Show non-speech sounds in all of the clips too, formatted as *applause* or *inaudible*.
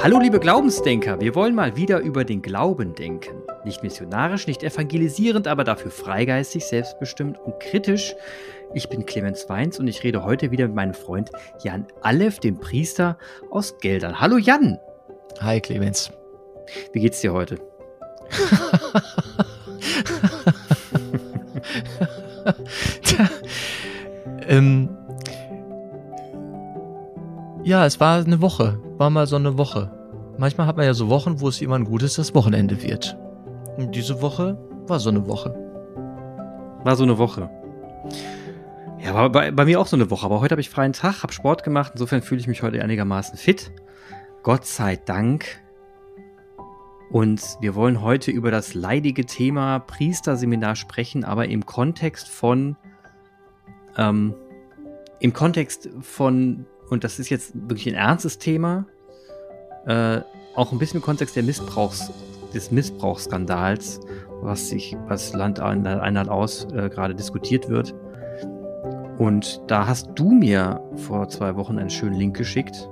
Hallo liebe Glaubensdenker, wir wollen mal wieder über den Glauben denken. Nicht missionarisch, nicht evangelisierend, aber dafür freigeistig, selbstbestimmt und kritisch. Ich bin Clemens Weins und ich rede heute wieder mit meinem Freund Jan Alef, dem Priester aus Geldern. Hallo Jan! Hi Clemens. Wie geht's dir heute? *laughs* ähm, ja, es war eine Woche. War mal so eine Woche. Manchmal hat man ja so Wochen, wo es jemand gut ist, das Wochenende wird. Und diese Woche war so eine Woche. War so eine Woche. Ja, war bei, bei mir auch so eine Woche. Aber heute habe ich freien Tag, habe Sport gemacht. Insofern fühle ich mich heute einigermaßen fit. Gott sei Dank. Und wir wollen heute über das leidige Thema Priesterseminar sprechen, aber im Kontext von, ähm, im Kontext von und das ist jetzt wirklich ein ernstes Thema, äh, auch ein bisschen im Kontext der Missbrauchs, des Missbrauchsskandals, was sich, was Land ein, ein aus äh, gerade diskutiert wird. Und da hast du mir vor zwei Wochen einen schönen Link geschickt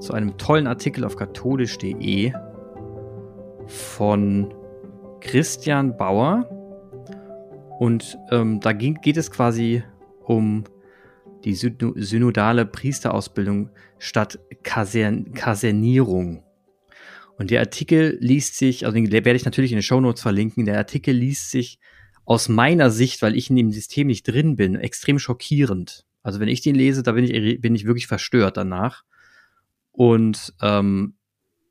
zu einem tollen Artikel auf katholisch.de von Christian Bauer. Und ähm, da ging, geht es quasi um die synodale Priesterausbildung statt Kasern Kasernierung. Und der Artikel liest sich, also den werde ich natürlich in den Shownotes verlinken, der Artikel liest sich aus meiner Sicht, weil ich in dem System nicht drin bin, extrem schockierend. Also wenn ich den lese, da bin ich, bin ich wirklich verstört danach. Und ähm,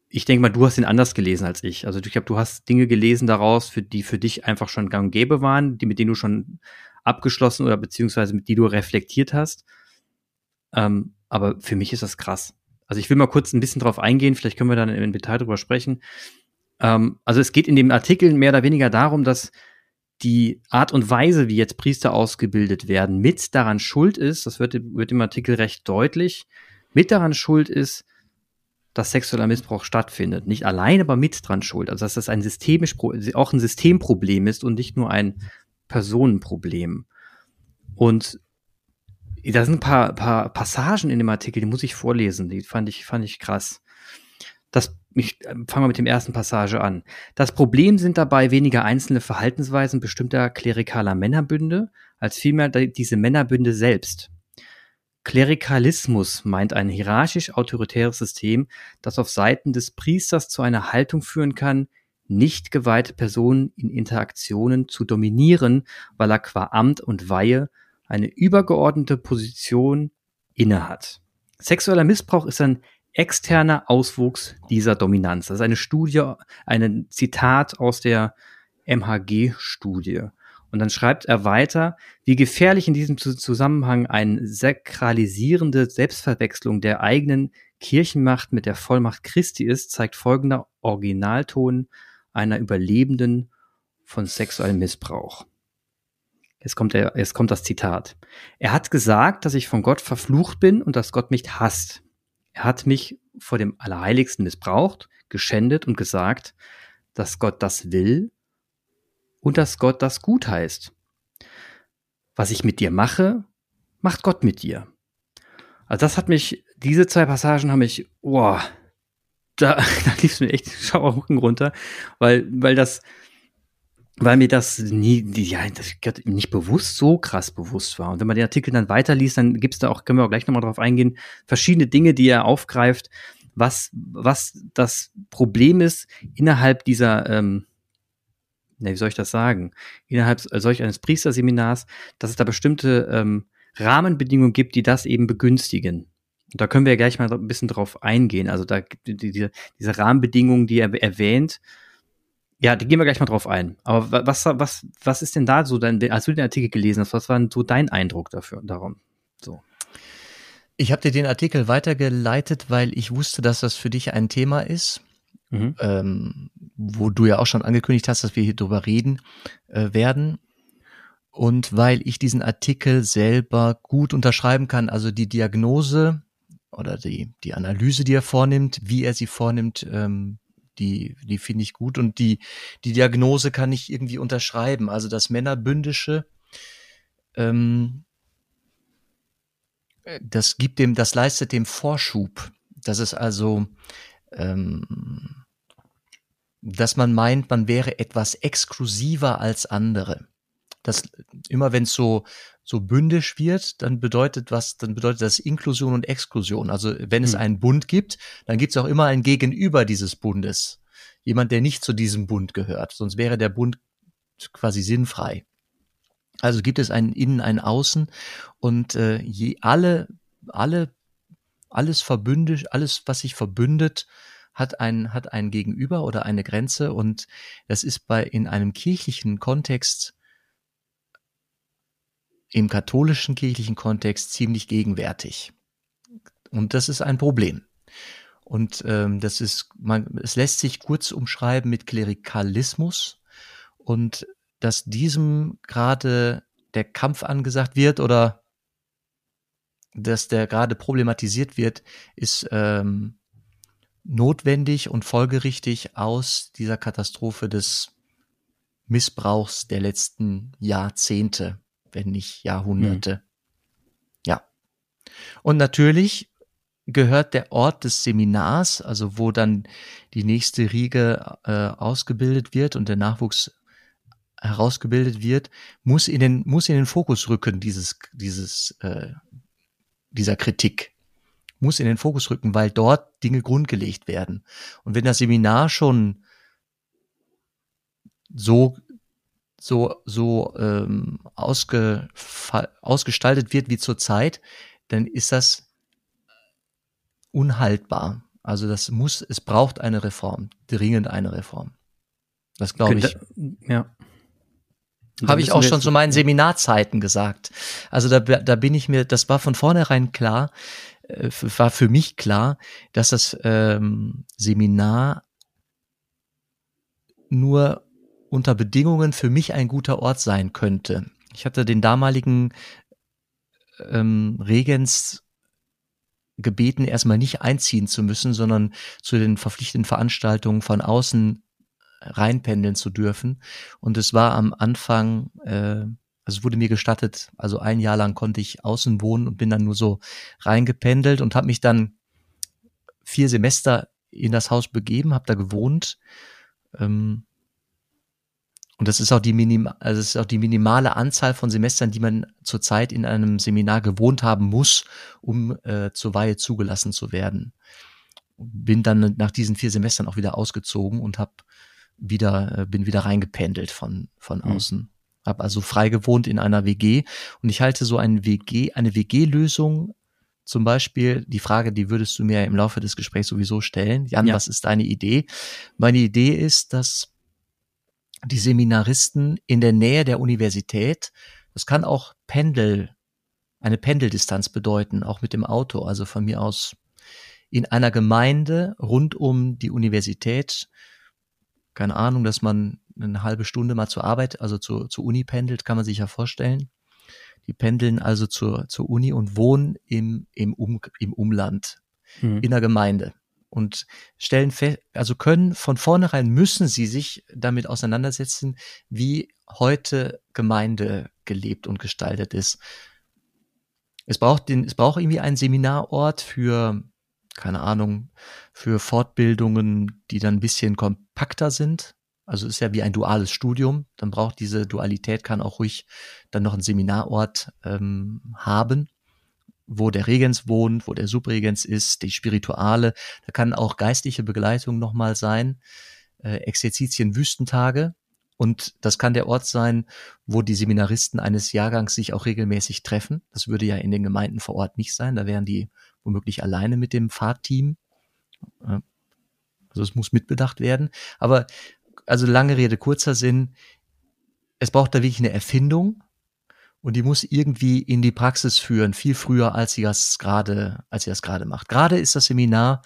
ich denke mal, du hast ihn anders gelesen als ich. Also ich glaube, du hast Dinge gelesen daraus, für die für dich einfach schon gang und gäbe waren, die mit denen du schon abgeschlossen oder beziehungsweise mit die du reflektiert hast. Ähm, aber für mich ist das krass. Also ich will mal kurz ein bisschen drauf eingehen, vielleicht können wir dann im Detail drüber sprechen. Ähm, also es geht in dem Artikel mehr oder weniger darum, dass die Art und Weise, wie jetzt Priester ausgebildet werden, mit daran schuld ist, das wird, wird im Artikel recht deutlich, mit daran schuld ist, dass sexueller Missbrauch stattfindet. Nicht allein, aber mit dran schuld. Also dass das ein systemisch, auch ein Systemproblem ist und nicht nur ein Personenproblem. Und da sind ein paar, paar Passagen in dem Artikel, die muss ich vorlesen. Die fand ich, fand ich krass. Das, ich äh, fange mal mit dem ersten Passage an. Das Problem sind dabei weniger einzelne Verhaltensweisen bestimmter klerikaler Männerbünde, als vielmehr diese Männerbünde selbst. Klerikalismus meint ein hierarchisch-autoritäres System, das auf Seiten des Priesters zu einer Haltung führen kann, nicht geweihte Personen in Interaktionen zu dominieren, weil er qua Amt und Weihe eine übergeordnete Position innehat. Sexueller Missbrauch ist ein externer Auswuchs dieser Dominanz. Das ist eine Studie, ein Zitat aus der MHG-Studie. Und dann schreibt er weiter, wie gefährlich in diesem Zusammenhang eine sakralisierende Selbstverwechslung der eigenen Kirchenmacht mit der Vollmacht Christi ist, zeigt folgender Originalton einer Überlebenden von sexuellem Missbrauch. Jetzt kommt, er, jetzt kommt das Zitat. Er hat gesagt, dass ich von Gott verflucht bin und dass Gott mich hasst. Er hat mich vor dem Allerheiligsten missbraucht, geschändet und gesagt, dass Gott das will und dass Gott das gut heißt. Was ich mit dir mache, macht Gott mit dir. Also das hat mich, diese zwei Passagen haben mich, boah, da, *laughs* da lief es mir echt Schauerrücken runter, weil, weil das, weil mir das nie, ja, das nicht bewusst so krass bewusst war. Und wenn man den Artikel dann weiterliest, dann gibt's da auch, können wir auch gleich nochmal drauf eingehen, verschiedene Dinge, die er aufgreift, was, was das Problem ist innerhalb dieser, ähm, ne, wie soll ich das sagen, innerhalb solch eines Priesterseminars, dass es da bestimmte ähm, Rahmenbedingungen gibt, die das eben begünstigen. Da können wir ja gleich mal ein bisschen drauf eingehen. Also da gibt diese, diese Rahmenbedingungen, die er erwähnt, ja, die gehen wir gleich mal drauf ein. Aber was, was, was ist denn da so dein, als du den Artikel gelesen hast, was war denn so dein Eindruck dafür, darum? So. Ich habe dir den Artikel weitergeleitet, weil ich wusste, dass das für dich ein Thema ist, mhm. ähm, wo du ja auch schon angekündigt hast, dass wir hier drüber reden äh, werden und weil ich diesen Artikel selber gut unterschreiben kann. Also die Diagnose oder die, die Analyse, die er vornimmt, wie er sie vornimmt, ähm, die, die finde ich gut. Und die, die Diagnose kann ich irgendwie unterschreiben. Also das Männerbündische, ähm, das gibt dem, das leistet dem Vorschub. Das ist also ähm, dass man meint, man wäre etwas exklusiver als andere. Das immer wenn es so so bündisch wird, dann bedeutet was, dann bedeutet das Inklusion und Exklusion. Also wenn es hm. einen Bund gibt, dann gibt es auch immer ein Gegenüber dieses Bundes. Jemand, der nicht zu diesem Bund gehört, sonst wäre der Bund quasi sinnfrei. Also gibt es einen Innen, einen Außen und äh, je alle, alle, alles verbündet, alles, was sich verbündet, hat ein, hat ein Gegenüber oder eine Grenze und das ist bei, in einem kirchlichen Kontext, im katholischen kirchlichen Kontext ziemlich gegenwärtig. Und das ist ein Problem. Und ähm, das ist, man, es lässt sich kurz umschreiben mit Klerikalismus und dass diesem gerade der Kampf angesagt wird oder dass der gerade problematisiert wird, ist ähm, notwendig und folgerichtig aus dieser Katastrophe des Missbrauchs der letzten Jahrzehnte, wenn nicht Jahrhunderte. Mhm. Ja. Und natürlich gehört der Ort des Seminars, also wo dann die nächste Riege äh, ausgebildet wird und der Nachwuchs herausgebildet wird, muss in den muss in den Fokus rücken dieses dieses äh, dieser Kritik muss in den Fokus rücken, weil dort Dinge grundgelegt werden. Und wenn das Seminar schon so so so ähm, ausge, ausgestaltet wird wie zurzeit, dann ist das unhaltbar. Also das muss, es braucht eine Reform, dringend eine Reform. Das glaube ich. Ja. Habe ich auch schon zu meinen Seminarzeiten gesagt. Also da, da bin ich mir, das war von vornherein klar, äh, war für mich klar, dass das ähm, Seminar nur unter Bedingungen für mich ein guter Ort sein könnte. Ich hatte den damaligen ähm, Regens gebeten, erstmal nicht einziehen zu müssen, sondern zu den verpflichtenden Veranstaltungen von außen reinpendeln zu dürfen. Und es war am Anfang, äh, also es wurde mir gestattet, also ein Jahr lang konnte ich außen wohnen und bin dann nur so reingependelt und habe mich dann vier Semester in das Haus begeben, habe da gewohnt. Ähm, und das ist auch die minim also es ist auch die minimale Anzahl von Semestern, die man zurzeit in einem Seminar gewohnt haben muss, um äh, zur Weihe zugelassen zu werden. Bin dann nach diesen vier Semestern auch wieder ausgezogen und habe wieder, äh, bin wieder reingependelt von, von mhm. außen. Mhm. Hab also frei gewohnt in einer WG und ich halte so ein WG, eine WG-Lösung zum Beispiel, die Frage, die würdest du mir im Laufe des Gesprächs sowieso stellen. Jan, ja. was ist deine Idee? Meine Idee ist, dass die Seminaristen in der Nähe der Universität, das kann auch Pendel, eine Pendeldistanz bedeuten, auch mit dem Auto, also von mir aus in einer Gemeinde rund um die Universität keine Ahnung, dass man eine halbe Stunde mal zur Arbeit, also zur, zur Uni pendelt, kann man sich ja vorstellen. Die pendeln also zur, zur Uni und wohnen im, im, um, im Umland, hm. in der Gemeinde und stellen fest, also können von vornherein müssen sie sich damit auseinandersetzen, wie heute Gemeinde gelebt und gestaltet ist. Es braucht den, es braucht irgendwie einen Seminarort für keine Ahnung, für Fortbildungen, die dann ein bisschen kompakter sind. Also ist ja wie ein duales Studium. Dann braucht diese Dualität, kann auch ruhig dann noch einen Seminarort ähm, haben, wo der Regens wohnt, wo der Subregens ist, die Spirituale. Da kann auch geistliche Begleitung nochmal sein. Äh, Exerzitien Wüstentage. Und das kann der Ort sein, wo die Seminaristen eines Jahrgangs sich auch regelmäßig treffen. Das würde ja in den Gemeinden vor Ort nicht sein. Da wären die womöglich alleine mit dem Fahrteam. Also es muss mitbedacht werden. Aber also lange Rede, kurzer Sinn. Es braucht da wirklich eine Erfindung und die muss irgendwie in die Praxis führen, viel früher, als sie das gerade, als sie das gerade macht. Gerade ist das Seminar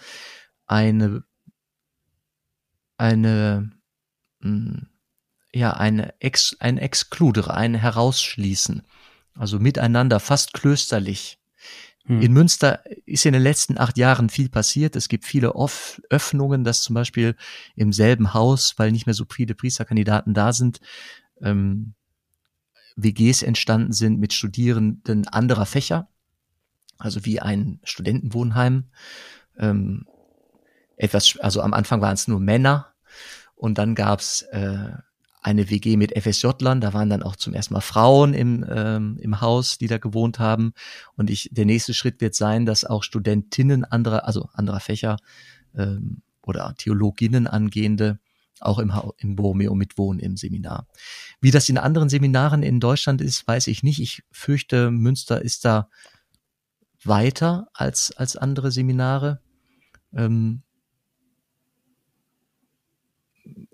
eine, eine, hm, ja, eine Ex, ein Exkludere, ein Herausschließen. Also miteinander, fast klösterlich. Hm. In Münster ist in den letzten acht Jahren viel passiert. Es gibt viele Off Öffnungen, dass zum Beispiel im selben Haus, weil nicht mehr so viele Priesterkandidaten da sind, ähm, WGs entstanden sind mit Studierenden anderer Fächer, also wie ein Studentenwohnheim. Ähm, etwas, also am Anfang waren es nur Männer und dann gab's äh, eine WG mit FSJ-Lern, da waren dann auch zum ersten Mal Frauen im, ähm, im Haus, die da gewohnt haben. Und ich, der nächste Schritt wird sein, dass auch Studentinnen anderer, also anderer Fächer ähm, oder Theologinnen angehende auch im, im Bormeo mitwohnen im Seminar. Wie das in anderen Seminaren in Deutschland ist, weiß ich nicht. Ich fürchte, Münster ist da weiter als, als andere Seminare. Ähm,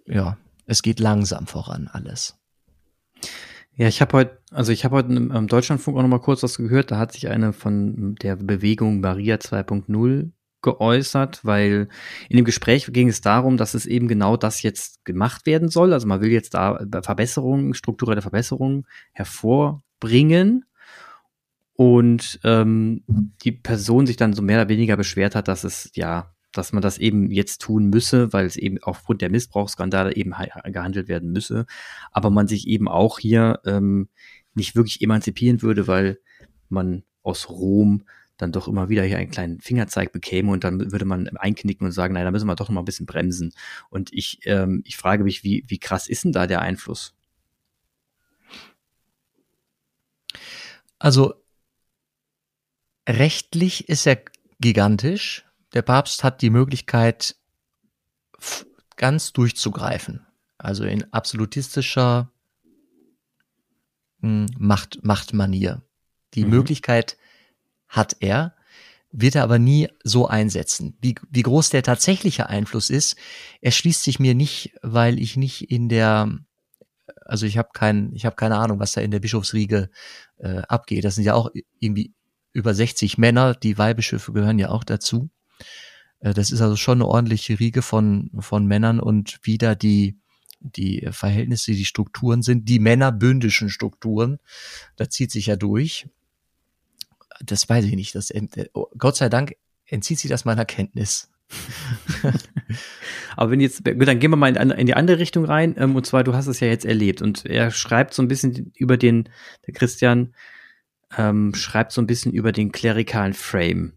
ja, es geht langsam voran alles. Ja, ich habe heute, also ich habe heute im Deutschlandfunk auch noch mal kurz was gehört. Da hat sich eine von der Bewegung Maria 2.0 geäußert, weil in dem Gespräch ging es darum, dass es eben genau das jetzt gemacht werden soll. Also man will jetzt da Verbesserungen, strukturelle Verbesserungen hervorbringen und ähm, die Person sich dann so mehr oder weniger beschwert hat, dass es ja, dass man das eben jetzt tun müsse, weil es eben aufgrund der Missbrauchsskandale eben gehandelt werden müsse, aber man sich eben auch hier ähm, nicht wirklich emanzipieren würde, weil man aus Rom dann doch immer wieder hier einen kleinen Fingerzeig bekäme und dann würde man einknicken und sagen, nein, da müssen wir doch noch mal ein bisschen bremsen. Und ich, ähm, ich frage mich, wie, wie krass ist denn da der Einfluss? Also rechtlich ist er gigantisch. Der Papst hat die Möglichkeit, ganz durchzugreifen. Also in absolutistischer hm, Macht, Machtmanier. Die mhm. Möglichkeit hat er, wird er aber nie so einsetzen. Wie, wie groß der tatsächliche Einfluss ist, erschließt sich mir nicht, weil ich nicht in der, also ich habe kein, ich habe keine Ahnung, was da in der Bischofsriege äh, abgeht. Das sind ja auch irgendwie über 60 Männer, die Weihbischöfe gehören ja auch dazu. Äh, das ist also schon eine ordentliche Riege von, von Männern und wieder die, die Verhältnisse, die Strukturen sind, die männerbündischen Strukturen, da zieht sich ja durch das weiß ich nicht. Das, oh, Gott sei Dank entzieht sich das meiner Kenntnis. *laughs* Aber wenn jetzt, gut, dann gehen wir mal in, in die andere Richtung rein. Ähm, und zwar, du hast es ja jetzt erlebt. Und er schreibt so ein bisschen über den, der Christian ähm, schreibt so ein bisschen über den klerikalen Frame.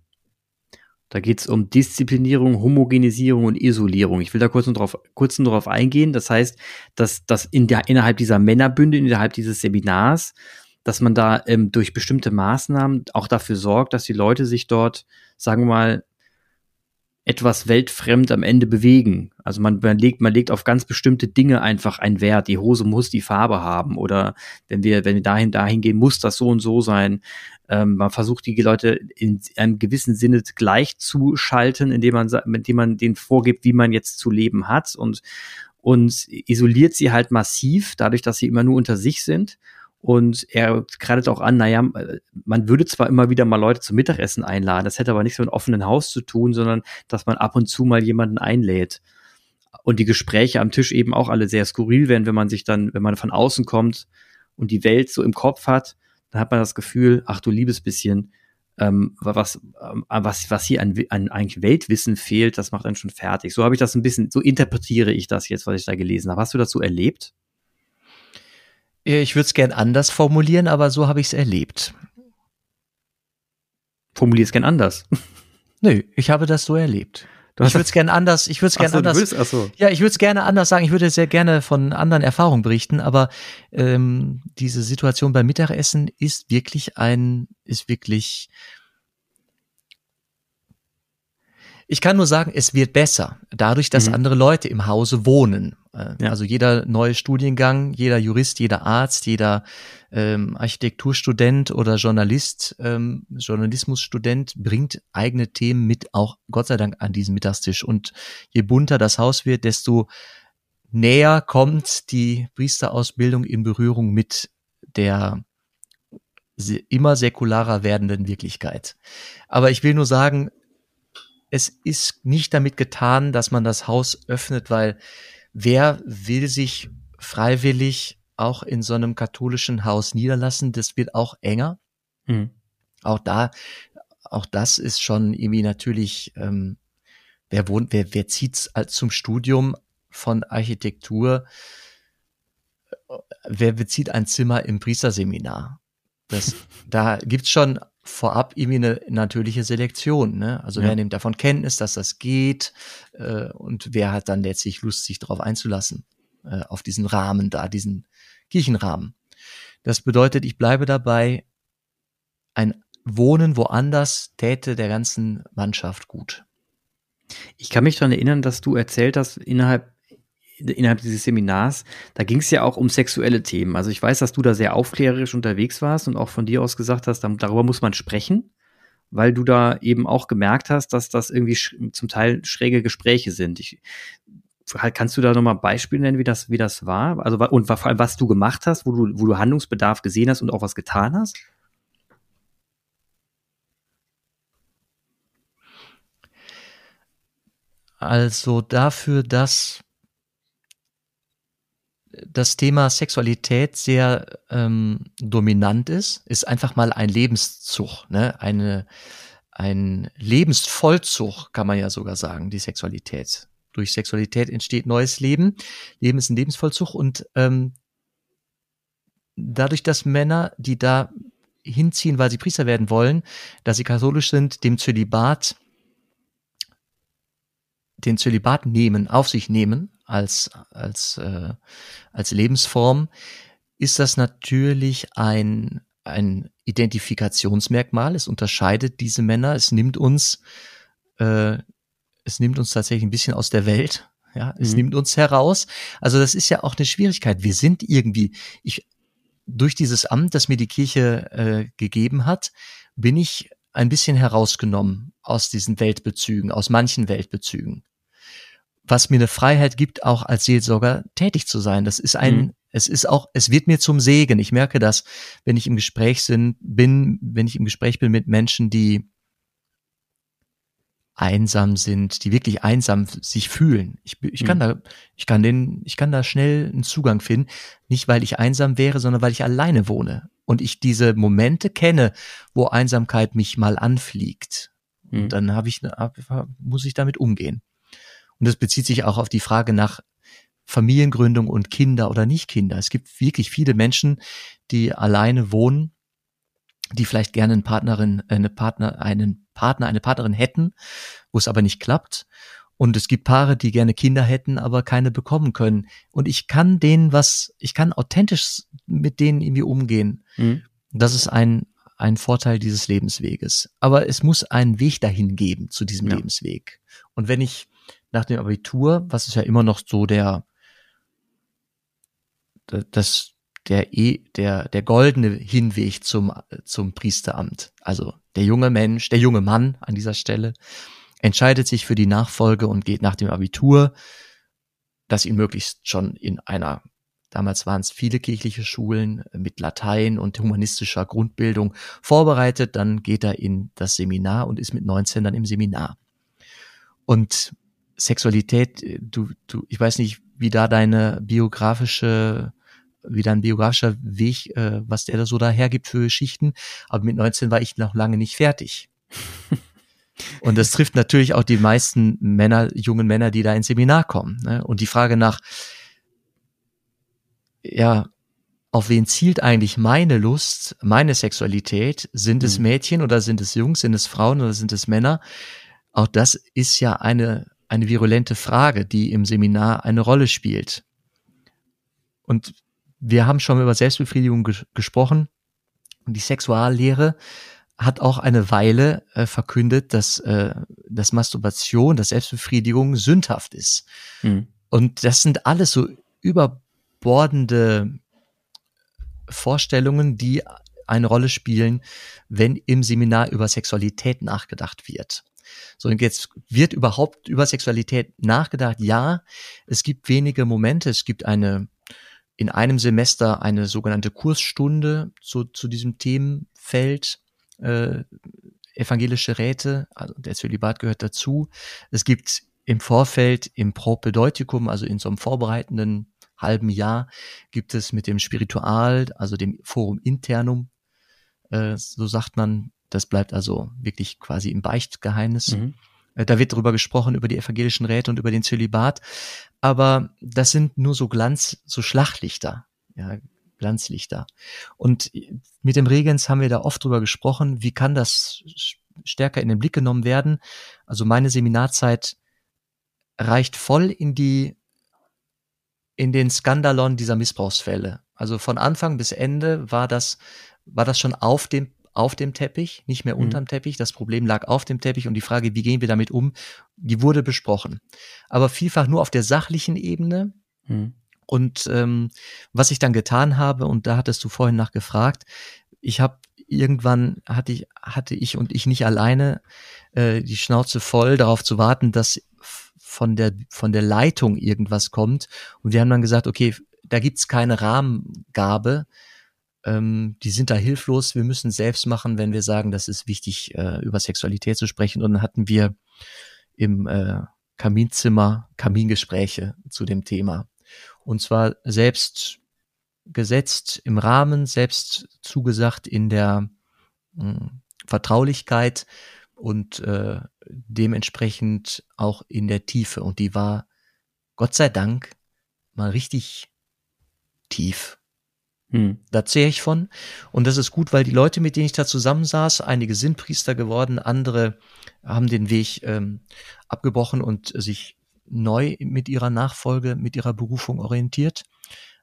Da geht es um Disziplinierung, Homogenisierung und Isolierung. Ich will da kurz nur drauf, kurz nur drauf eingehen. Das heißt, dass, dass in der, innerhalb dieser Männerbünde, innerhalb dieses Seminars, dass man da ähm, durch bestimmte Maßnahmen auch dafür sorgt, dass die Leute sich dort, sagen wir mal, etwas weltfremd am Ende bewegen. Also man, man, legt, man legt auf ganz bestimmte Dinge einfach einen Wert. Die Hose muss die Farbe haben oder wenn wir, wenn wir dahin, dahin gehen, muss das so und so sein. Ähm, man versucht die Leute in einem gewissen Sinne gleich zu schalten, indem man, indem man denen vorgibt, wie man jetzt zu leben hat und, und isoliert sie halt massiv, dadurch, dass sie immer nur unter sich sind und er kreidet auch an, naja, man würde zwar immer wieder mal Leute zum Mittagessen einladen, das hätte aber nichts mit einem offenen Haus zu tun, sondern dass man ab und zu mal jemanden einlädt. Und die Gespräche am Tisch eben auch alle sehr skurril werden, wenn man sich dann, wenn man von außen kommt und die Welt so im Kopf hat, dann hat man das Gefühl, ach du liebes bisschen, ähm, was, ähm, was, was hier an, an eigentlich Weltwissen fehlt, das macht einen schon fertig. So habe ich das ein bisschen, so interpretiere ich das jetzt, was ich da gelesen habe. Hast du dazu erlebt? Ich würde es gern anders formulieren, aber so habe ich es erlebt. Formulier es gern anders. Nö, ich habe das so erlebt. Du ich würde es gerne anders, ich würde es gerne so, anders. Willst, so. Ja, ich würde es gerne anders sagen. Ich würde sehr gerne von anderen Erfahrungen berichten, aber ähm, diese Situation beim Mittagessen ist wirklich ein, ist wirklich. Ich kann nur sagen, es wird besser, dadurch, dass mhm. andere Leute im Hause wohnen. Ja. Also jeder neue Studiengang, jeder Jurist, jeder Arzt, jeder ähm, Architekturstudent oder Journalist, ähm, Journalismusstudent bringt eigene Themen mit, auch Gott sei Dank an diesen Mittagstisch. Und je bunter das Haus wird, desto näher kommt die Priesterausbildung in Berührung mit der immer säkularer werdenden Wirklichkeit. Aber ich will nur sagen, es ist nicht damit getan, dass man das Haus öffnet, weil wer will sich freiwillig auch in so einem katholischen Haus niederlassen? Das wird auch enger. Mhm. Auch da, auch das ist schon irgendwie natürlich, ähm, wer wohnt, wer, wer zieht zum Studium von Architektur? Wer bezieht ein Zimmer im Priesterseminar? Das, *laughs* da gibt's schon vorab irgendwie eine natürliche Selektion. Ne? Also ja. wer nimmt davon Kenntnis, dass das geht äh, und wer hat dann letztlich Lust, sich darauf einzulassen, äh, auf diesen Rahmen da, diesen Kirchenrahmen. Das bedeutet, ich bleibe dabei, ein Wohnen woanders täte der ganzen Mannschaft gut. Ich kann mich daran erinnern, dass du erzählt hast, innerhalb innerhalb dieses Seminars, da ging es ja auch um sexuelle Themen. Also ich weiß, dass du da sehr aufklärerisch unterwegs warst und auch von dir aus gesagt hast, darüber muss man sprechen, weil du da eben auch gemerkt hast, dass das irgendwie zum Teil schräge Gespräche sind. Ich, kannst du da nochmal Beispiele nennen, wie das, wie das war? Also und vor allem, was du gemacht hast, wo du, wo du Handlungsbedarf gesehen hast und auch was getan hast? Also dafür, dass das Thema Sexualität sehr ähm, dominant ist, ist einfach mal ein Lebenszug, ne? eine, ein Lebensvollzug, kann man ja sogar sagen, die Sexualität. Durch Sexualität entsteht neues Leben. Leben ist ein Lebensvollzug und ähm, dadurch, dass Männer, die da hinziehen, weil sie Priester werden wollen, dass sie katholisch sind, dem Zölibat, den Zölibat nehmen, auf sich nehmen, als, als, äh, als Lebensform, ist das natürlich ein, ein Identifikationsmerkmal. Es unterscheidet diese Männer. Es nimmt uns, äh, es nimmt uns tatsächlich ein bisschen aus der Welt. Ja, es mhm. nimmt uns heraus. Also das ist ja auch eine Schwierigkeit. Wir sind irgendwie, ich, durch dieses Amt, das mir die Kirche äh, gegeben hat, bin ich ein bisschen herausgenommen aus diesen Weltbezügen, aus manchen Weltbezügen was mir eine Freiheit gibt, auch als Seelsorger tätig zu sein. Das ist ein, mhm. es ist auch, es wird mir zum Segen. Ich merke das, wenn ich im Gespräch sind, bin, wenn ich im Gespräch bin mit Menschen, die einsam sind, die wirklich einsam sich fühlen. Ich, ich kann mhm. da, ich kann den, ich kann da schnell einen Zugang finden. Nicht, weil ich einsam wäre, sondern weil ich alleine wohne. Und ich diese Momente kenne, wo Einsamkeit mich mal anfliegt. Mhm. Und dann habe ich, muss ich damit umgehen. Und das bezieht sich auch auf die Frage nach Familiengründung und Kinder oder nicht Kinder. Es gibt wirklich viele Menschen, die alleine wohnen, die vielleicht gerne eine Partnerin, eine Partner, einen Partner, eine Partnerin hätten, wo es aber nicht klappt. Und es gibt Paare, die gerne Kinder hätten, aber keine bekommen können. Und ich kann denen was, ich kann authentisch mit denen irgendwie umgehen. Mhm. Das ist ein, ein Vorteil dieses Lebensweges. Aber es muss einen Weg dahin geben zu diesem ja. Lebensweg. Und wenn ich nach dem Abitur, was ist ja immer noch so der, das, der, eh, der, der goldene Hinweg zum, zum Priesteramt. Also der junge Mensch, der junge Mann an dieser Stelle entscheidet sich für die Nachfolge und geht nach dem Abitur, das ihn möglichst schon in einer Damals waren es viele kirchliche Schulen mit Latein und humanistischer Grundbildung vorbereitet. Dann geht er in das Seminar und ist mit 19 dann im Seminar. Und Sexualität, äh, du, du, ich weiß nicht, wie da deine biografische, wie dein biografischer Weg, äh, was der da so dahergibt für Geschichten, aber mit 19 war ich noch lange nicht fertig. *laughs* Und das trifft natürlich auch die meisten Männer, jungen Männer, die da ins Seminar kommen. Ne? Und die Frage nach, ja, auf wen zielt eigentlich meine Lust, meine Sexualität? Sind es hm. Mädchen oder sind es Jungs, sind es Frauen oder sind es Männer? Auch das ist ja eine eine virulente Frage, die im Seminar eine Rolle spielt. Und wir haben schon über Selbstbefriedigung ges gesprochen. Und die Sexuallehre hat auch eine Weile äh, verkündet, dass, äh, dass Masturbation, dass Selbstbefriedigung sündhaft ist. Mhm. Und das sind alles so überbordende Vorstellungen, die eine Rolle spielen, wenn im Seminar über Sexualität nachgedacht wird. So, und jetzt wird überhaupt über Sexualität nachgedacht. Ja, es gibt wenige Momente. Es gibt eine, in einem Semester eine sogenannte Kursstunde zu, zu diesem Themenfeld. Äh, evangelische Räte, also der Zölibat gehört dazu. Es gibt im Vorfeld im Propedeutikum, also in so einem vorbereitenden halben Jahr, gibt es mit dem Spiritual, also dem Forum Internum, äh, so sagt man, das bleibt also wirklich quasi im Beichtgeheimnis. Mhm. Äh, da wird darüber gesprochen, über die evangelischen Räte und über den Zölibat. Aber das sind nur so Glanz, so Schlachtlichter. Ja, Glanzlichter. Und mit dem Regens haben wir da oft drüber gesprochen, wie kann das stärker in den Blick genommen werden. Also meine Seminarzeit reicht voll in die in den Skandalon dieser Missbrauchsfälle. Also von Anfang bis Ende war das war das schon auf dem auf dem Teppich, nicht mehr mhm. unterm Teppich. Das Problem lag auf dem Teppich und die Frage, wie gehen wir damit um, die wurde besprochen. Aber vielfach nur auf der sachlichen Ebene. Mhm. Und ähm, was ich dann getan habe, und da hattest du vorhin nachgefragt, ich habe irgendwann hatte ich, hatte ich und ich nicht alleine äh, die Schnauze voll, darauf zu warten, dass von der, von der Leitung irgendwas kommt. Und wir haben dann gesagt, okay, da gibt's keine Rahmengabe, ähm, die sind da hilflos, wir müssen selbst machen, wenn wir sagen, das ist wichtig, äh, über Sexualität zu sprechen. Und dann hatten wir im äh, Kaminzimmer Kamingespräche zu dem Thema. Und zwar selbst gesetzt im Rahmen, selbst zugesagt in der mh, hm, Vertraulichkeit und äh, dementsprechend auch in der Tiefe. Und die war Gott sei Dank mal richtig tief. Hm. Da zähle ich von. Und das ist gut, weil die Leute, mit denen ich da zusammensaß, einige sind Priester geworden, andere haben den Weg ähm, abgebrochen und sich neu mit ihrer Nachfolge, mit ihrer Berufung orientiert.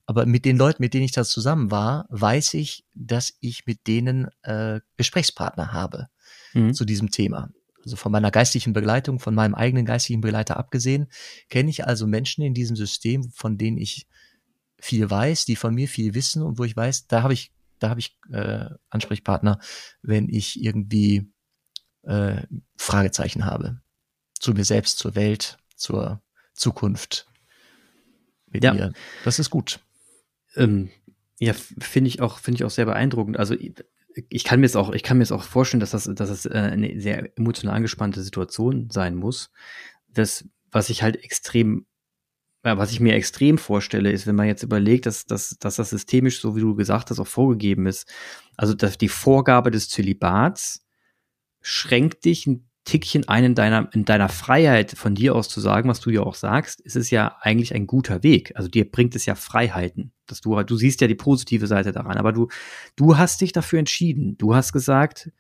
Aber mit den Leuten, mit denen ich da zusammen war, weiß ich, dass ich mit denen äh, Gesprächspartner habe mhm. zu diesem Thema. Also von meiner geistlichen Begleitung, von meinem eigenen geistlichen Begleiter abgesehen, kenne ich also Menschen in diesem System, von denen ich viel weiß, die von mir viel wissen und wo ich weiß, da habe ich, da habe ich äh, Ansprechpartner, wenn ich irgendwie äh, Fragezeichen habe. Zu mir selbst, zur Welt, zur Zukunft mit ja. mir. Das ist gut. Ähm, ja, finde ich auch, finde ich auch sehr beeindruckend. Also ich kann mir es auch, ich kann mir es auch vorstellen, dass das, dass das äh, eine sehr emotional angespannte Situation sein muss. Das, was ich halt extrem ja, was ich mir extrem vorstelle, ist, wenn man jetzt überlegt, dass, dass, dass das systemisch, so wie du gesagt hast, auch vorgegeben ist. Also dass die Vorgabe des Zölibats schränkt dich ein Tickchen ein in deiner, in deiner Freiheit von dir aus zu sagen, was du ja auch sagst, ist es ja eigentlich ein guter Weg. Also dir bringt es ja Freiheiten. Dass du, du siehst ja die positive Seite daran. Aber du, du hast dich dafür entschieden. Du hast gesagt,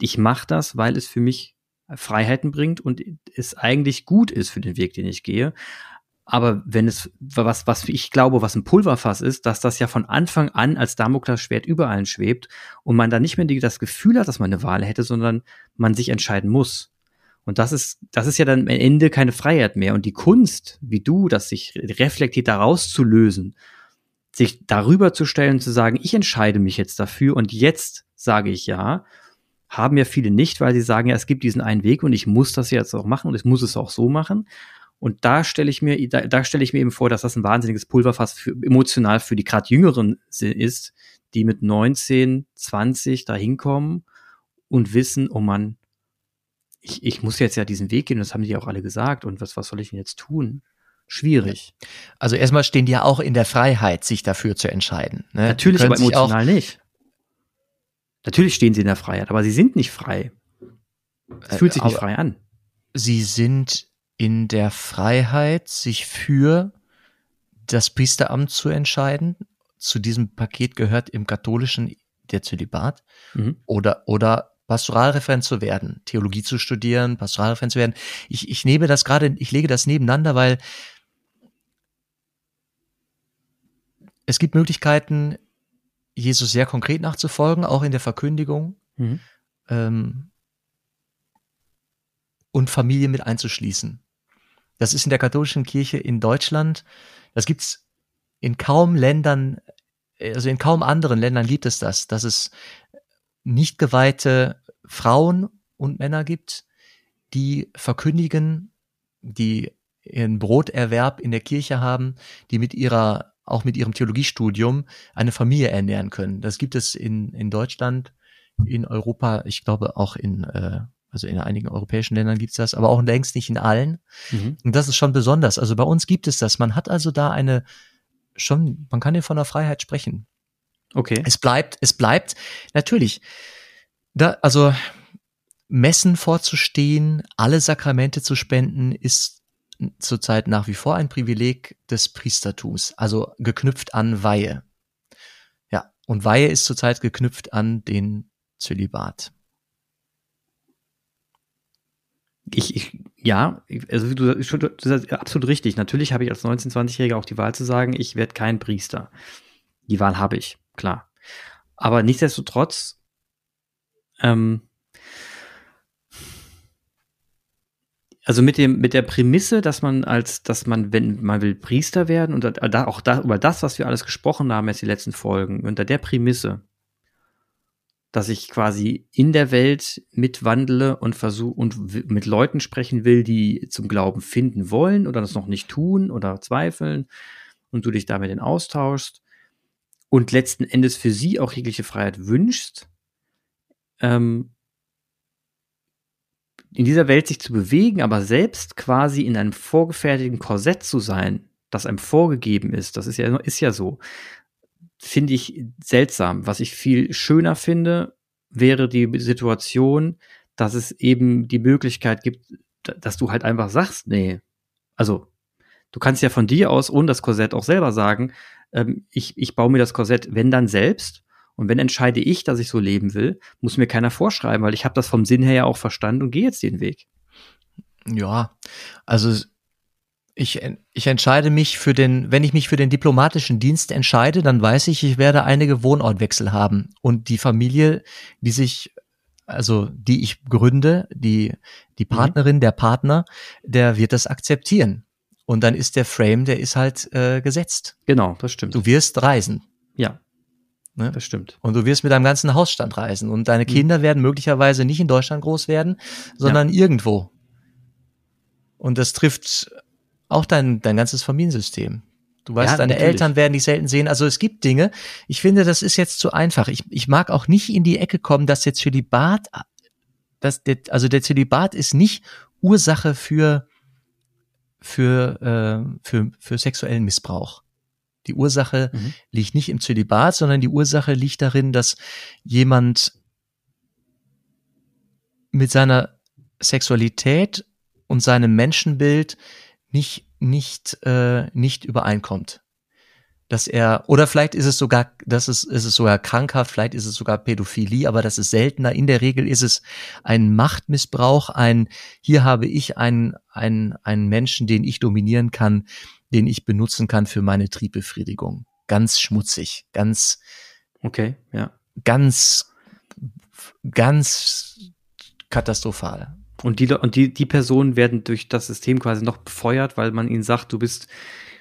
ich mache das, weil es für mich Freiheiten bringt und es eigentlich gut ist für den Weg, den ich gehe. Aber wenn es, was, was ich glaube, was ein Pulverfass ist, dass das ja von Anfang an als Damoklesschwert über allen schwebt und man da nicht mehr das Gefühl hat, dass man eine Wahl hätte, sondern man sich entscheiden muss. Und das ist, das ist ja dann am Ende keine Freiheit mehr. Und die Kunst, wie du, das sich reflektiert daraus zu lösen, sich darüber zu stellen und zu sagen, ich entscheide mich jetzt dafür und jetzt sage ich ja, haben ja viele nicht, weil sie sagen, ja, es gibt diesen einen Weg und ich muss das jetzt auch machen und ich muss es auch so machen. Und da stelle ich mir, da, da stelle ich mir eben vor, dass das ein wahnsinniges Pulverfass für, emotional für die gerade Jüngeren ist, die mit 19, 20 da hinkommen und wissen, oh Mann, ich, ich muss jetzt ja diesen Weg gehen, das haben die auch alle gesagt. Und was, was soll ich denn jetzt tun? Schwierig. Also erstmal stehen die ja auch in der Freiheit, sich dafür zu entscheiden. Ne? Natürlich, aber emotional nicht. Natürlich stehen sie in der Freiheit, aber sie sind nicht frei. Es fühlt sich nicht frei an. Sie sind in der Freiheit, sich für das Priesteramt zu entscheiden. Zu diesem Paket gehört im katholischen der Zölibat mhm. oder, oder Pastoralreferent zu werden, Theologie zu studieren, Pastoralreferent zu werden. Ich, ich nehme das gerade, ich lege das nebeneinander, weil es gibt Möglichkeiten, Jesus sehr konkret nachzufolgen, auch in der Verkündigung. Mhm. Ähm, und Familie mit einzuschließen. Das ist in der katholischen Kirche in Deutschland, das gibt's in kaum Ländern, also in kaum anderen Ländern gibt es das, dass es nicht geweihte Frauen und Männer gibt, die verkündigen, die ihren Broterwerb in der Kirche haben, die mit ihrer, auch mit ihrem Theologiestudium eine Familie ernähren können. Das gibt es in, in Deutschland, in Europa, ich glaube auch in äh, also in einigen europäischen Ländern gibt's das, aber auch längst nicht in allen. Mhm. Und das ist schon besonders. Also bei uns gibt es das. Man hat also da eine schon, man kann hier von der Freiheit sprechen. Okay. Es bleibt, es bleibt natürlich, da, also Messen vorzustehen, alle Sakramente zu spenden, ist zurzeit nach wie vor ein Privileg des Priestertums, also geknüpft an Weihe. Und Weihe ist zurzeit geknüpft an den Zölibat. Ich, ich ja, also du, du sagst absolut richtig. Natürlich habe ich als 19-, 20-Jähriger auch die Wahl zu sagen, ich werde kein Priester. Die Wahl habe ich, klar. Aber nichtsdestotrotz, ähm, also mit dem mit der Prämisse, dass man als dass man wenn man will Priester werden und da, auch da über das, was wir alles gesprochen haben jetzt die letzten Folgen unter der Prämisse, dass ich quasi in der Welt mitwandle und versuche und mit Leuten sprechen will, die zum Glauben finden wollen oder das noch nicht tun oder zweifeln und du dich damit in austauschst und letzten Endes für sie auch jegliche Freiheit wünschst, ähm, in dieser Welt sich zu bewegen, aber selbst quasi in einem vorgefertigten Korsett zu sein, das einem vorgegeben ist, das ist ja, ist ja so, finde ich seltsam. Was ich viel schöner finde, wäre die Situation, dass es eben die Möglichkeit gibt, dass du halt einfach sagst, nee, also du kannst ja von dir aus ohne das Korsett auch selber sagen, ähm, ich, ich baue mir das Korsett, wenn dann selbst. Und wenn entscheide ich, dass ich so leben will, muss mir keiner vorschreiben, weil ich habe das vom Sinn her ja auch verstanden und gehe jetzt den Weg. Ja, also ich, ich entscheide mich für den, wenn ich mich für den diplomatischen Dienst entscheide, dann weiß ich, ich werde einige Wohnortwechsel haben. Und die Familie, die sich, also die ich gründe, die, die mhm. Partnerin, mhm. der Partner, der wird das akzeptieren. Und dann ist der Frame, der ist halt äh, gesetzt. Genau, das stimmt. Du wirst reisen. Ja. Ne? Das stimmt. Und du wirst mit deinem ganzen Hausstand reisen. Und deine mhm. Kinder werden möglicherweise nicht in Deutschland groß werden, sondern ja. irgendwo. Und das trifft auch dein, dein ganzes Familiensystem. Du weißt, ja, deine natürlich. Eltern werden dich selten sehen. Also es gibt Dinge. Ich finde, das ist jetzt zu einfach. Ich, ich mag auch nicht in die Ecke kommen, dass der Zölibat, dass der, also der Zölibat ist nicht Ursache für, für, äh, für, für sexuellen Missbrauch. Die Ursache mhm. liegt nicht im Zölibat, sondern die Ursache liegt darin, dass jemand mit seiner Sexualität und seinem Menschenbild nicht, nicht, äh, nicht übereinkommt. Dass er, oder vielleicht ist es sogar, das ist, ist es sogar krankhaft, vielleicht ist es sogar Pädophilie, aber das ist seltener. In der Regel ist es ein Machtmissbrauch, ein, hier habe ich einen, einen, einen Menschen, den ich dominieren kann, den ich benutzen kann für meine Triebbefriedigung. Ganz schmutzig, ganz, okay, ja. Ganz, ganz katastrophal. Und die, und die, die Personen werden durch das System quasi noch befeuert, weil man ihnen sagt, du bist,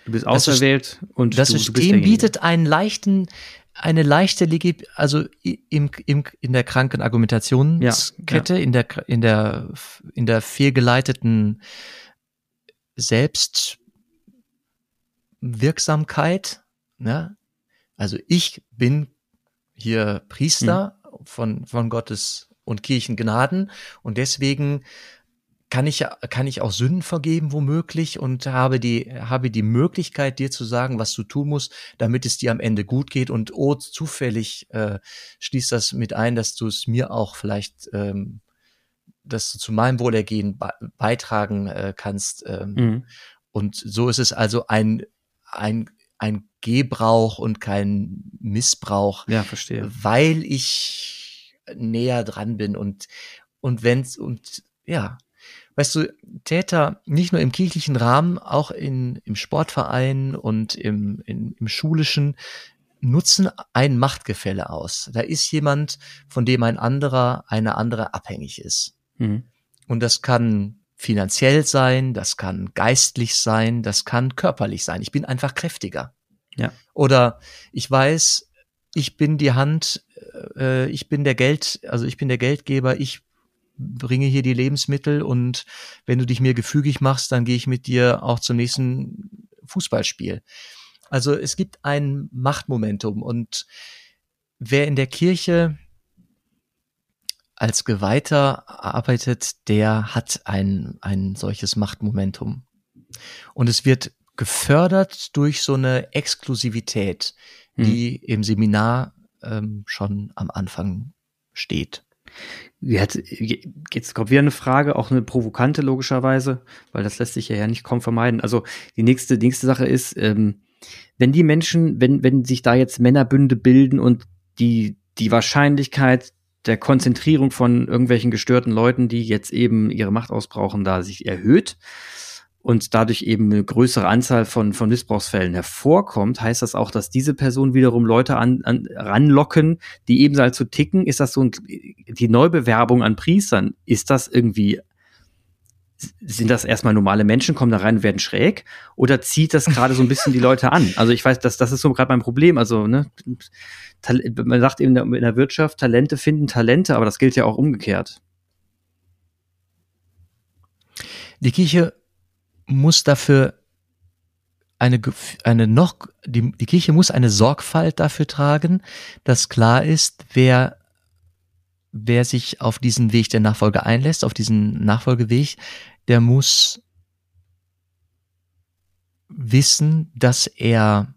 du bist auserwählt und das du, System du bietet einen leichten, eine leichte Legib also im, im, in der kranken Argumentationskette, ja, ja. in der, in der, in der fehlgeleiteten Selbstwirksamkeit, ne? Also ich bin hier Priester hm. von, von Gottes und Kirchengnaden und deswegen kann ich kann ich auch Sünden vergeben womöglich und habe die habe die Möglichkeit dir zu sagen, was du tun musst, damit es dir am Ende gut geht und oh zufällig äh, schließt das mit ein, dass du es mir auch vielleicht ähm, dass du zu meinem Wohlergehen be beitragen äh, kannst ähm, mhm. und so ist es also ein ein ein Gebrauch und kein Missbrauch. Ja, verstehe. Weil ich näher dran bin und, und wenn's, und ja, weißt du, Täter nicht nur im kirchlichen Rahmen, auch in, im Sportverein und im, in, im schulischen, nutzen ein Machtgefälle aus. Da ist jemand, von dem ein anderer, eine andere abhängig ist. Mhm. Und das kann finanziell sein, das kann geistlich sein, das kann körperlich sein. Ich bin einfach kräftiger. Ja. Oder ich weiß, ich bin die Hand äh, ich bin der Geld, also ich bin der Geldgeber, ich bringe hier die Lebensmittel und wenn du dich mir gefügig machst, dann gehe ich mit dir auch zum nächsten Fußballspiel. Also es gibt ein Machtmomentum und wer in der Kirche als Geweihter arbeitet, der hat ein, ein solches Machtmomentum. Und es wird gefördert durch so eine Exklusivität, die hm. im Seminar ähm, schon am Anfang steht. Jetzt, kommt wieder eine Frage, auch eine provokante logischerweise, weil das lässt sich ja, ja nicht kaum vermeiden. Also die nächste, die nächste Sache ist, ähm, wenn die Menschen, wenn, wenn sich da jetzt Männerbünde bilden und die, die Wahrscheinlichkeit der Konzentrierung von irgendwelchen gestörten Leuten, die jetzt eben ihre Macht ausbrauchen, da sich erhöht und dadurch eben eine größere Anzahl von, von Missbrauchsfällen hervorkommt, heißt das auch, dass diese Personen wiederum Leute an, an, ranlocken, die ebenso zu ticken. Ist das so ein, die Neubewerbung an Priestern? Ist das irgendwie sind das erstmal normale Menschen, kommen da rein und werden schräg? Oder zieht das gerade so ein bisschen die Leute an? Also ich weiß, das, das ist so gerade mein Problem. Also, ne, man sagt eben in der Wirtschaft, Talente finden Talente, aber das gilt ja auch umgekehrt. Die Kirche muss dafür eine, eine noch, die, die Kirche muss eine Sorgfalt dafür tragen, dass klar ist, wer wer sich auf diesen Weg der Nachfolge einlässt, auf diesen Nachfolgeweg, der muss wissen, dass er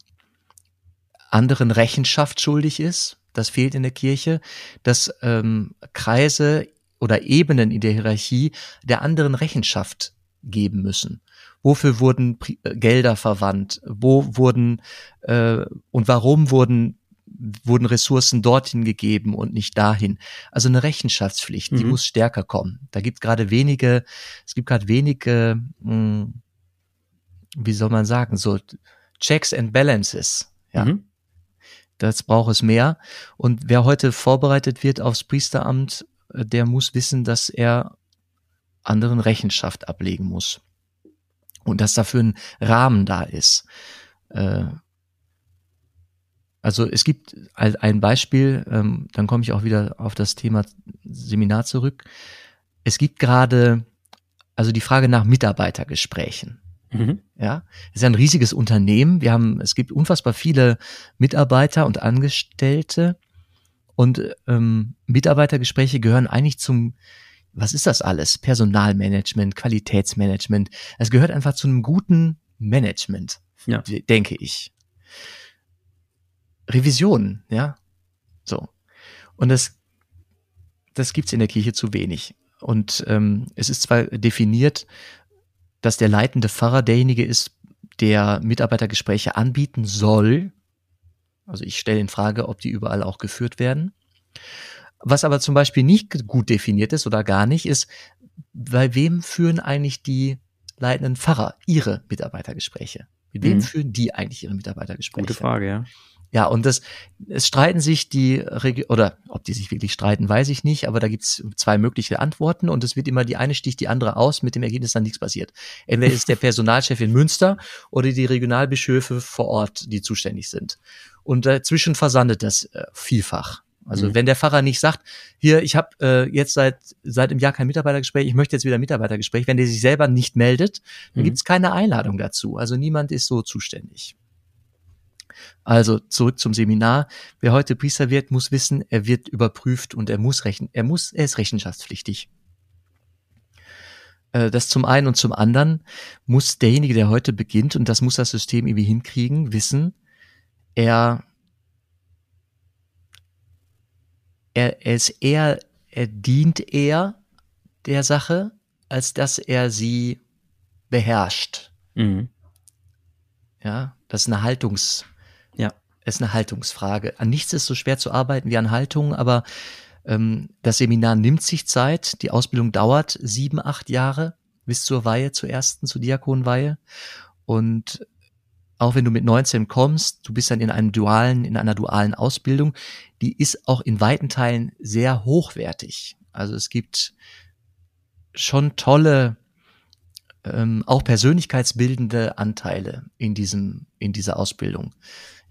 anderen Rechenschaft schuldig ist. Das fehlt in der Kirche, dass ähm, Kreise oder Ebenen in der Hierarchie der anderen Rechenschaft geben müssen. Wofür wurden äh, Gelder verwandt? Wo wurden äh, und warum wurden wurden Ressourcen dorthin gegeben und nicht dahin. Also eine Rechenschaftspflicht, mhm. die muss stärker kommen. Da gibt gerade wenige, es gibt gerade wenige, mh, hm, wie soll man sagen, so Checks and Balances. Ja. Mhm. Das braucht es mehr. Und wer heute vorbereitet wird aufs Priesteramt, äh, der muss wissen, dass er anderen Rechenschaft ablegen muss. Und dass dafür ein Rahmen da ist. Äh, also es gibt ein Beispiel, ähm, dann komme ich auch wieder auf das Thema Seminar zurück. Es gibt gerade also die Frage nach Mitarbeitergesprächen. Mhm. Ja, es ist ein riesiges Unternehmen. Wir haben, es gibt unfassbar viele Mitarbeiter und Angestellte und ähm, Mitarbeitergespräche gehören eigentlich zum, was ist das alles? Personalmanagement, Qualitätsmanagement. Es gehört einfach zu einem guten Management, ja. denke ich. Revisionen, ja. So. Und das, das gibt's in der Kirche zu wenig. Und ähm, es ist zwar definiert, dass der leitende Pfarrer derjenige ist, der Mitarbeitergespräche anbieten soll. Also ich stelle in Frage, ob die überall auch geführt werden. Was aber zum Beispiel nicht gut definiert ist oder gar nicht, ist, bei wem führen eigentlich die leitenden Pfarrer ihre Mitarbeitergespräche? Mit wem mhm. führen die eigentlich ihre Mitarbeitergespräche? Gute Frage, ja. Ja, und das, es streiten sich die, Regi oder ob die sich wirklich streiten, weiß ich nicht, aber da gibt's zwei mögliche Antworten und es wird immer die eine sticht die andere aus, mit dem Ergebnis dann nichts passiert. Entweder ist der Personalchef in Münster oder die Regionalbischöfe vor Ort, die zuständig sind. Und dazwischen versandet das äh, vielfach. Also mhm. wenn der Pfarrer nicht sagt, hier, ich habe äh, jetzt seit seit im Jahr kein Mitarbeitergespräch, ich möchte jetzt wieder Mitarbeitergespräch, wenn der sich selber nicht meldet, dann mhm. gibt's keine Einladung dazu. Also niemand ist so zuständig. Also zurück zum Seminar. Wer heute Priester wird, muss wissen, er wird überprüft und er muss rechnen, er muss, er ist rechenschaftspflichtig. Äh, das zum einen und zum anderen muss derjenige, der heute beginnt, und das muss das System irgendwie hinkriegen, wissen, er, er, er ist eher, er dient eher der Sache, als dass er sie beherrscht. Mhm. Ja, das ist eine Haltungs, ja, ist eine Haltungsfrage. An nichts ist so schwer zu arbeiten wie an Haltung, aber ähm, das Seminar nimmt sich Zeit. Die Ausbildung dauert sieben, acht Jahre bis zur Weihe, zur ersten, zur Diakonweihe. Und auch wenn du mit 19 kommst, du bist dann in einem dualen, in einer dualen Ausbildung, die ist auch in weiten Teilen sehr hochwertig. Also es gibt schon tolle ähm, auch persönlichkeitsbildende Anteile in diesem in dieser Ausbildung.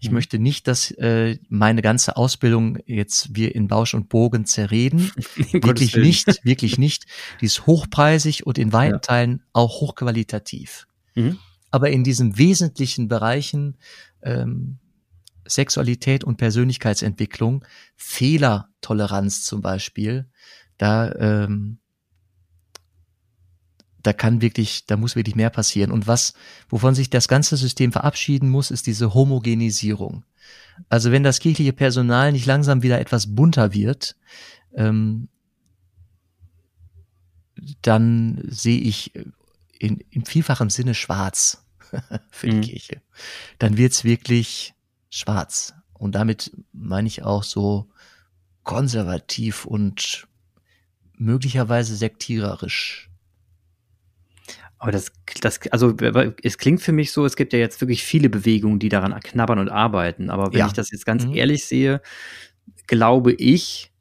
Ich mhm. möchte nicht, dass äh, meine ganze Ausbildung jetzt wir in Bausch und Bogen zerreden. *laughs* wirklich nicht, wirklich nicht. Die ist hochpreisig und in weiten ja. Teilen auch hochqualitativ. Mhm. Aber in diesen wesentlichen Bereichen ähm, Sexualität und Persönlichkeitsentwicklung, Fehlertoleranz zum Beispiel, da ähm, da kann wirklich, da muss wirklich mehr passieren. Und was, wovon sich das ganze System verabschieden muss, ist diese Homogenisierung. Also wenn das kirchliche Personal nicht langsam wieder etwas bunter wird, ähm, dann sehe ich in, in vielfachem Sinne schwarz *laughs* für die mhm. Kirche. Dann wird's wirklich schwarz. Und damit meine ich auch so konservativ und möglicherweise sektiererisch. Aber das, das, also es klingt für mich so, es gibt ja jetzt wirklich viele Bewegungen, die daran knabbern und arbeiten. Aber wenn ja. ich das jetzt ganz mhm. ehrlich sehe, glaube ich,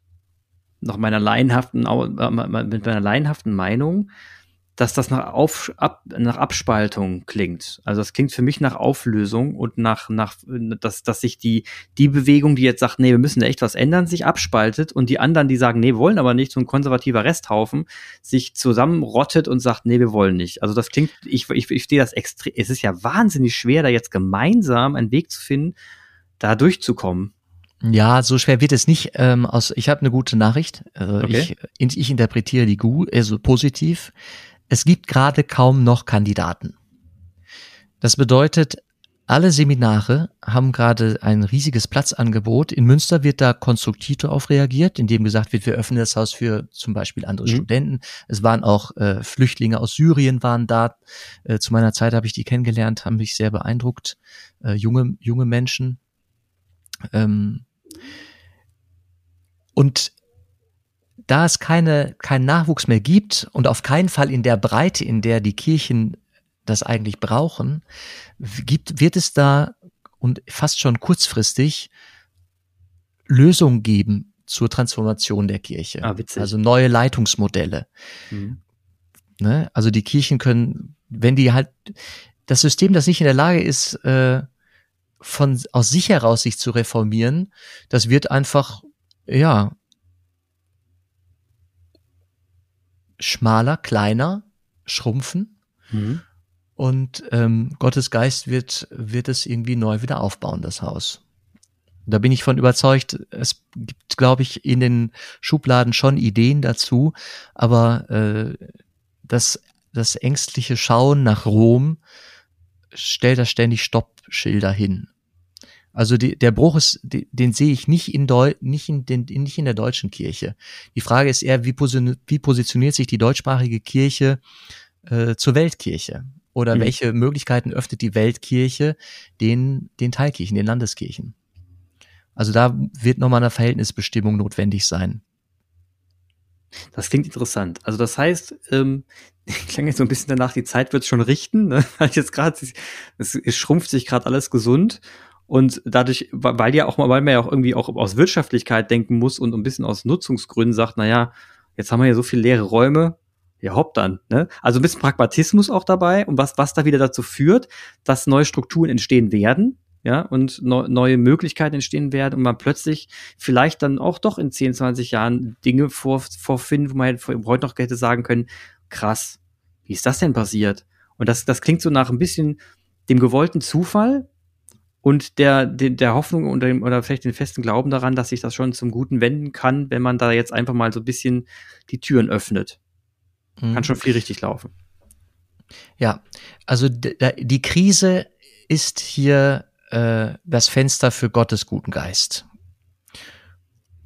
nach meiner laienhaften, äh, mit meiner laienhaften Meinung, dass das nach, Auf, ab, nach Abspaltung klingt. Also das klingt für mich nach Auflösung und nach, nach dass, dass sich die, die Bewegung, die jetzt sagt, nee, wir müssen da echt was ändern, sich abspaltet und die anderen, die sagen, nee, wollen aber nicht, so ein konservativer Resthaufen, sich zusammenrottet und sagt, nee, wir wollen nicht. Also das klingt, ich, ich, ich stehe das extrem, es ist ja wahnsinnig schwer, da jetzt gemeinsam einen Weg zu finden, da durchzukommen. Ja, so schwer wird es nicht. Ähm, aus, ich habe eine gute Nachricht. Also okay. ich, ich interpretiere die gut, also positiv. Es gibt gerade kaum noch Kandidaten. Das bedeutet, alle Seminare haben gerade ein riesiges Platzangebot. In Münster wird da konstruktiv darauf reagiert, indem gesagt wird, wir öffnen das Haus für zum Beispiel andere mhm. Studenten. Es waren auch äh, Flüchtlinge aus Syrien waren da. Äh, zu meiner Zeit habe ich die kennengelernt, haben mich sehr beeindruckt. Äh, junge, junge Menschen. Ähm, und da es keine, keinen Nachwuchs mehr gibt und auf keinen Fall in der Breite, in der die Kirchen das eigentlich brauchen, gibt, wird es da und fast schon kurzfristig Lösungen geben zur Transformation der Kirche. Ah. Also neue Leitungsmodelle. Mhm. Ne? Also die Kirchen können, wenn die halt, das System, das nicht in der Lage ist, äh, von aus sich heraus sich zu reformieren, das wird einfach ja schmaler, kleiner, schrumpfen. Mhm. Und ähm, Gottes Geist wird, wird es irgendwie neu wieder aufbauen, das Haus. Da bin ich von überzeugt. Es gibt, glaube ich, in den Schubladen schon Ideen dazu, aber äh, das, das ängstliche Schauen nach Rom stellt da ständig Stoppschilder hin. Also die, der Bruch ist, die, den sehe ich nicht in, Deu nicht, in den, nicht in der deutschen Kirche. Die Frage ist eher, wie, posi wie positioniert sich die deutschsprachige Kirche äh, zur Weltkirche? Oder mhm. welche Möglichkeiten öffnet die Weltkirche den, den Teilkirchen, den Landeskirchen? Also da wird nochmal eine Verhältnisbestimmung notwendig sein. Das klingt interessant. Also das heißt, ähm, *laughs* klang jetzt so ein bisschen danach, die Zeit wird schon richten. Ne? *laughs* Jetzt gerade, es, es schrumpft sich gerade alles gesund und dadurch, weil ja auch mal, weil man ja auch irgendwie auch aus Wirtschaftlichkeit denken muss und ein bisschen aus Nutzungsgründen sagt, na ja, jetzt haben wir ja so viele leere Räume, ja hopp dann. Ne? Also ein bisschen Pragmatismus auch dabei und was, was da wieder dazu führt, dass neue Strukturen entstehen werden, ja, und ne, neue Möglichkeiten entstehen werden und man plötzlich vielleicht dann auch doch in 10, 20 Jahren Dinge vor, vorfinden, wo man heute noch hätte sagen können, krass, wie ist das denn passiert? Und das, das klingt so nach ein bisschen dem gewollten Zufall, und der, der, der Hoffnung und dem, oder vielleicht den festen Glauben daran, dass sich das schon zum Guten wenden kann, wenn man da jetzt einfach mal so ein bisschen die Türen öffnet. Mhm. Kann schon viel richtig laufen. Ja, also die Krise ist hier äh, das Fenster für Gottes guten Geist.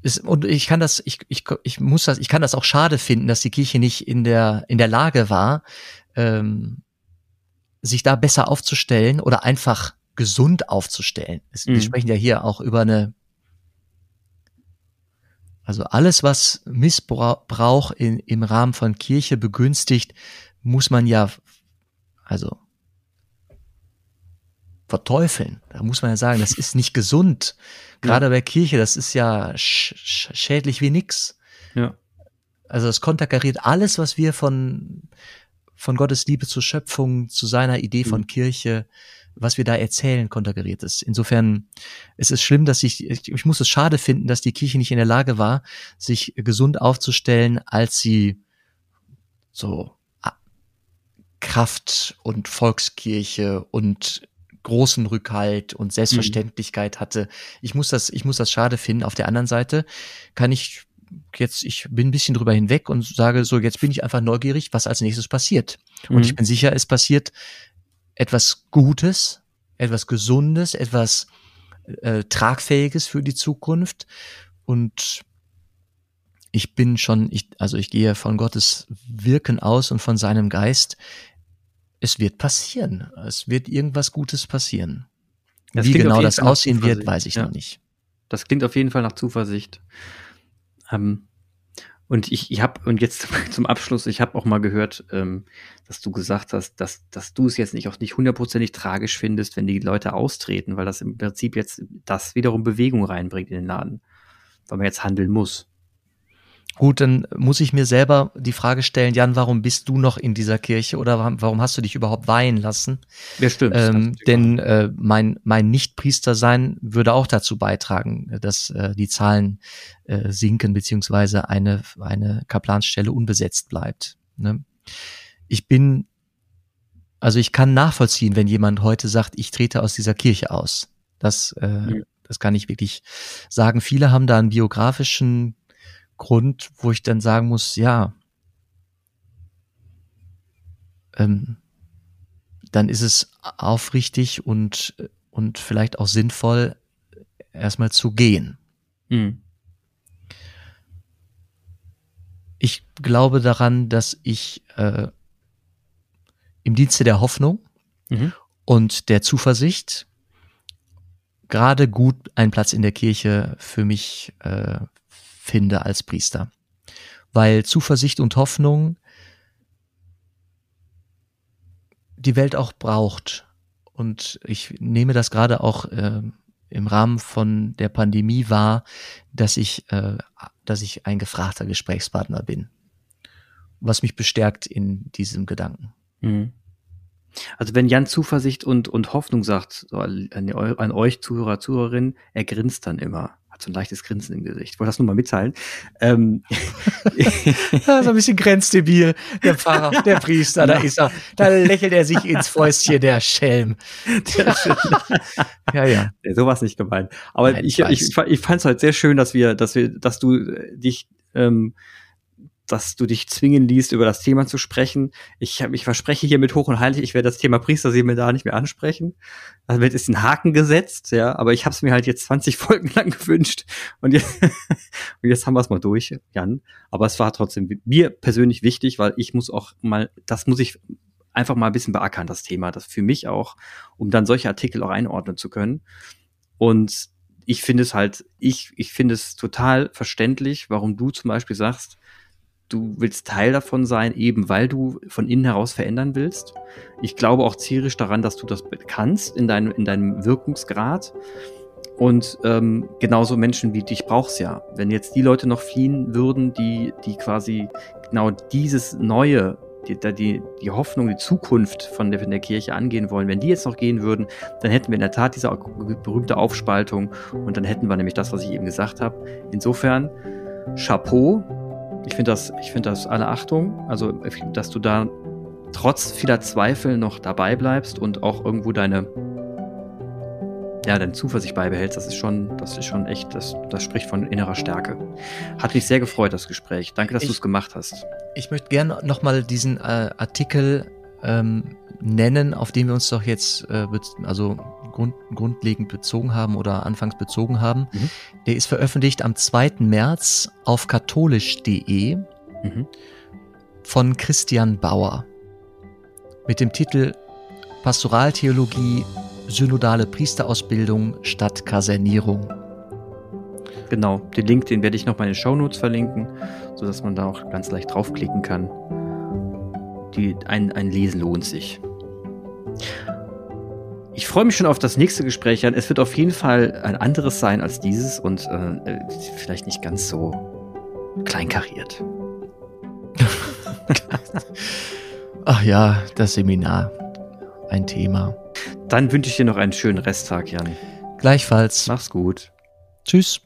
Ist, und ich kann das, ich, ich, ich muss das, ich kann das auch schade finden, dass die Kirche nicht in der in der Lage war, ähm, sich da besser aufzustellen oder einfach gesund aufzustellen. Es, mhm. Wir sprechen ja hier auch über eine, also alles, was Missbrauch in, im Rahmen von Kirche begünstigt, muss man ja, also verteufeln. Da muss man ja sagen, das ist nicht gesund. *laughs* Gerade ja. bei Kirche, das ist ja sch schädlich wie nix. Ja. Also das konterkariert alles, was wir von, von Gottes Liebe zur Schöpfung, zu seiner Idee von mhm. Kirche, was wir da erzählen, konterkariert ist. Insofern es ist schlimm, dass ich, ich, ich muss es schade finden, dass die Kirche nicht in der Lage war, sich gesund aufzustellen, als sie so Kraft und Volkskirche und großen Rückhalt und Selbstverständlichkeit mhm. hatte. Ich muss das, ich muss das schade finden. Auf der anderen Seite kann ich jetzt, ich bin ein bisschen drüber hinweg und sage so, jetzt bin ich einfach neugierig, was als nächstes passiert. Mhm. Und ich bin sicher, es passiert etwas Gutes, etwas Gesundes, etwas äh, Tragfähiges für die Zukunft. Und ich bin schon, ich, also ich gehe von Gottes Wirken aus und von seinem Geist. Es wird passieren. Es wird irgendwas Gutes passieren. Das Wie genau das aussehen wird, weiß ich ja. noch nicht. das klingt auf jeden Fall nach Zuversicht. Ähm, und ich, ich habe, und jetzt *laughs* zum Abschluss, ich habe auch mal gehört, ähm, dass du gesagt hast, dass, dass du es jetzt nicht auch nicht hundertprozentig tragisch findest, wenn die Leute austreten, weil das im Prinzip jetzt das wiederum Bewegung reinbringt in den Laden. Weil man jetzt handeln muss. Gut, dann muss ich mir selber die Frage stellen, Jan, warum bist du noch in dieser Kirche oder warum hast du dich überhaupt weihen lassen? Ja, stimmt. Ähm, denn äh, mein, mein Nichtpriester sein würde auch dazu beitragen, dass äh, die Zahlen äh, sinken, beziehungsweise eine, eine Kaplansstelle unbesetzt bleibt. Ne? Ich bin, also ich kann nachvollziehen, wenn jemand heute sagt, ich trete aus dieser Kirche aus. Das, äh, mhm. das kann ich wirklich sagen. Viele haben da einen biografischen Grund, wo ich dann sagen muss, ja, ähm, dann ist es aufrichtig und, und vielleicht auch sinnvoll, erstmal zu gehen. Mhm. Ich glaube daran, dass ich äh, im Dienste der Hoffnung mhm. und der Zuversicht gerade gut einen Platz in der Kirche für mich äh, finde als Priester. Weil Zuversicht und Hoffnung die Welt auch braucht. Und ich nehme das gerade auch äh, im Rahmen von der Pandemie wahr, dass ich, äh, dass ich ein gefragter Gesprächspartner bin. Was mich bestärkt in diesem Gedanken. Mhm. Also wenn Jan Zuversicht und, und Hoffnung sagt, so an, an euch Zuhörer, Zuhörerinnen, er grinst dann immer hat so ein leichtes Grinsen im Gesicht. Ich wollte das nur mal mitteilen. Ähm, *laughs* ja, so ein bisschen grenzdebil, der Pfarrer, der Priester, da ist er. Da lächelt er sich ins Fäustchen, der Schelm. Der ja, ja. ja. Sowas nicht gemeint. Aber Nein, ich, ich, ich, ich fand es halt sehr schön, dass wir, dass wir, dass du dich ähm, dass du dich zwingen liest, über das Thema zu sprechen. Ich, hab, ich verspreche hiermit hoch und heilig, ich werde das Thema Priesterseminar nicht mehr ansprechen. Da wird ist ein Haken gesetzt, ja, aber ich habe es mir halt jetzt 20 *laughs* Folgen lang gewünscht und jetzt, *laughs* und jetzt haben wir es mal durch, Jan. Aber es war trotzdem mir persönlich wichtig, weil ich muss auch mal, das muss ich einfach mal ein bisschen beackern, das Thema, das für mich auch, um dann solche Artikel auch einordnen zu können. Und ich finde es halt, ich, ich finde es total verständlich, warum du zum Beispiel sagst, du willst Teil davon sein, eben weil du von innen heraus verändern willst. Ich glaube auch zierisch daran, dass du das kannst in deinem, in deinem Wirkungsgrad. Und ähm, genauso Menschen wie dich brauchst ja. Wenn jetzt die Leute noch fliehen würden, die, die quasi genau dieses Neue, die, die, die Hoffnung, die Zukunft von der, von der Kirche angehen wollen, wenn die jetzt noch gehen würden, dann hätten wir in der Tat diese berühmte Aufspaltung und dann hätten wir nämlich das, was ich eben gesagt habe. Insofern, Chapeau, ich finde das, ich finde das alle Achtung, also dass du da trotz vieler Zweifel noch dabei bleibst und auch irgendwo deine ja, deine Zuversicht beibehältst, das ist schon, das ist schon echt, das, das spricht von innerer Stärke. Hat mich sehr gefreut, das Gespräch. Danke, dass du es gemacht hast. Ich möchte gerne nochmal diesen äh, Artikel ähm, nennen, auf den wir uns doch jetzt äh, also grund, grundlegend bezogen haben oder anfangs bezogen haben. Mhm. Der ist veröffentlicht am 2. März auf katholisch.de mhm. von Christian Bauer mit dem Titel Pastoraltheologie, synodale Priesterausbildung statt Kasernierung. Genau, den Link, den werde ich noch mal in den Shownotes verlinken, sodass man da auch ganz leicht draufklicken kann. Die, ein, ein Lesen lohnt sich. Ich freue mich schon auf das nächste Gespräch, Jan. Es wird auf jeden Fall ein anderes sein als dieses und äh, vielleicht nicht ganz so kleinkariert. *laughs* Ach ja, das Seminar. Ein Thema. Dann wünsche ich dir noch einen schönen Resttag, Jan. Gleichfalls. Mach's gut. Tschüss.